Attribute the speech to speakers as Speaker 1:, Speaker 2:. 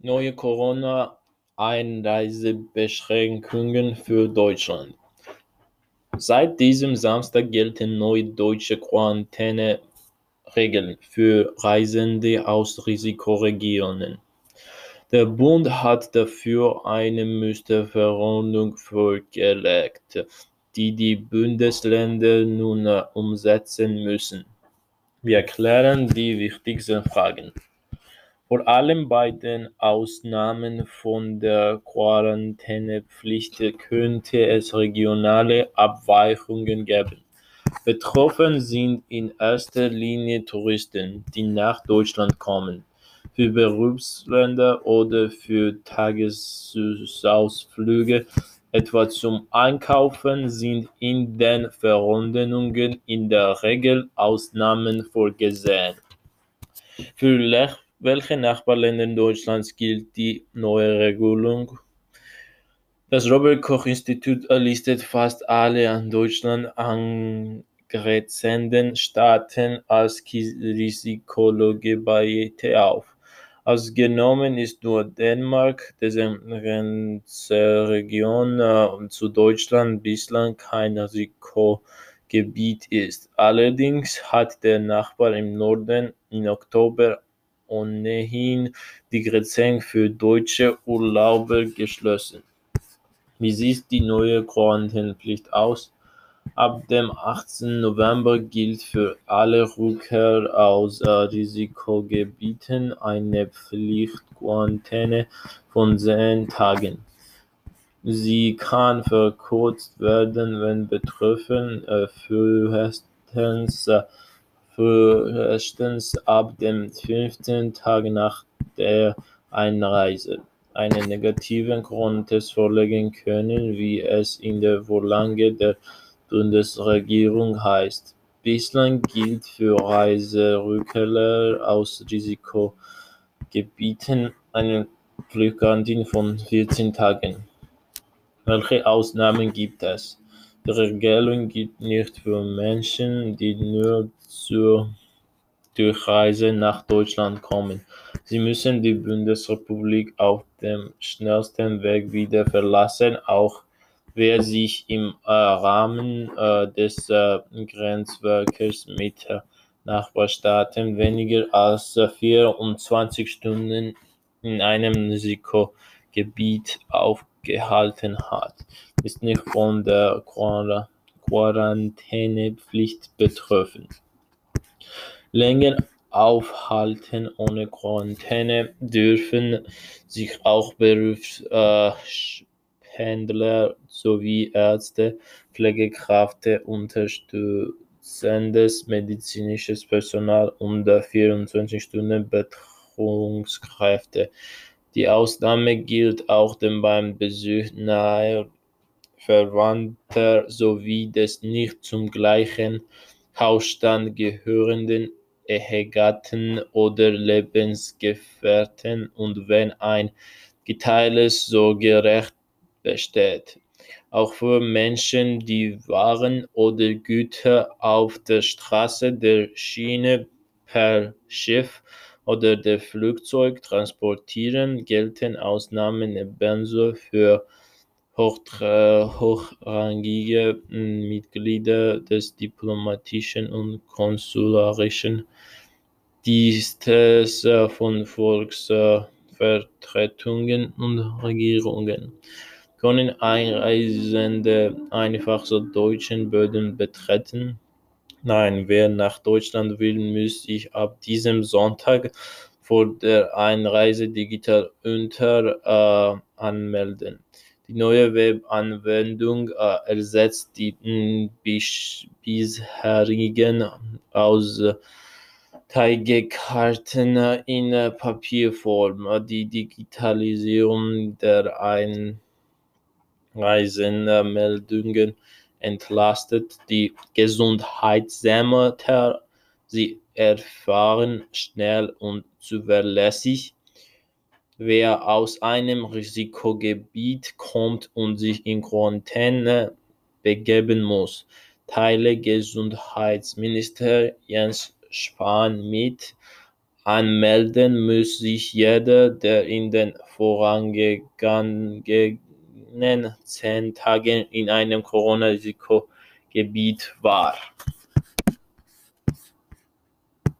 Speaker 1: Neue Corona-Einreisebeschränkungen für Deutschland. Seit diesem Samstag gelten neue deutsche Quarantäneregeln für Reisende aus Risikoregionen. Der Bund hat dafür eine Musterverordnung vorgelegt, die die Bundesländer nun umsetzen müssen. Wir klären die wichtigsten Fragen. Vor allem bei den Ausnahmen von der Quarantänepflicht könnte es regionale Abweichungen geben. Betroffen sind in erster Linie Touristen, die nach Deutschland kommen. Für Berufsländer oder für Tagesausflüge, etwa zum Einkaufen, sind in den Verordnungen in der Regel Ausnahmen vorgesehen. Für welche Nachbarländer Deutschlands gilt die neue Regelung? Das Robert Koch Institut listet fast alle an Deutschland angrenzenden Staaten als Risikogebiete auf. Ausgenommen ist nur Dänemark, dessen Grenzregion äh, zu Deutschland bislang kein Risikogebiet ist. Allerdings hat der Nachbar im Norden im Oktober ohnehin die Grenzen für deutsche Urlauber geschlossen. Wie sieht die neue Quarantänepflicht aus? Ab dem 18. November gilt für alle Rückkehr aus Risikogebieten eine Pflichtquarantäne von zehn Tagen. Sie kann verkürzt werden, wenn betroffen äh, frühestens frühestens ab dem fünften Tag nach der Einreise einen negativen Corona-Test vorlegen können, wie es in der Vorlage der Bundesregierung heißt. Bislang gilt für Reiserückkehrer aus Risikogebieten eine Pflichtgarantie von 14 Tagen. Welche Ausnahmen gibt es? Regelung gilt nicht für Menschen, die nur zur Durchreise nach Deutschland kommen. Sie müssen die Bundesrepublik auf dem schnellsten Weg wieder verlassen, auch wer sich im äh, Rahmen äh, des äh, Grenzwerkes mit Nachbarstaaten weniger als 24 Stunden in einem Risikogebiet aufgehalten hat, ist nicht von der Quarantänepflicht betroffen. Länger aufhalten ohne Quarantäne dürfen sich auch Berufspendler sowie Ärzte, Pflegekräfte, unterstützendes medizinisches Personal und 24 Stunden Betreuungskräfte. Die Ausnahme gilt auch dem beim Besuch naher Verwandter sowie des nicht zum gleichen Hausstand gehörenden Ehegatten oder Lebensgefährten und wenn ein geteiltes Sorgerecht besteht. Auch für Menschen, die Waren oder Güter auf der Straße, der Schiene, per Schiff oder der Flugzeug transportieren, gelten Ausnahmen ebenso für hochrangige Mitglieder des diplomatischen und konsularischen Dienstes von Volksvertretungen und Regierungen. Können Einreisende einfach so deutschen Böden betreten? Nein, wer nach Deutschland will, muss sich ab diesem Sonntag vor der Einreise digital unter äh, anmelden. Die neue Webanwendung äh, ersetzt die hm, bisherigen Austeigekarten in Papierform. Die Digitalisierung der Einreisenmeldungen entlastet die Gesundheitsämter. Sie erfahren schnell und zuverlässig Wer aus einem Risikogebiet kommt und sich in Quarantäne begeben muss, teile Gesundheitsminister Jens Spahn mit. Anmelden muss sich jeder, der in den vorangegangenen zehn Tagen in einem Corona-Risikogebiet war.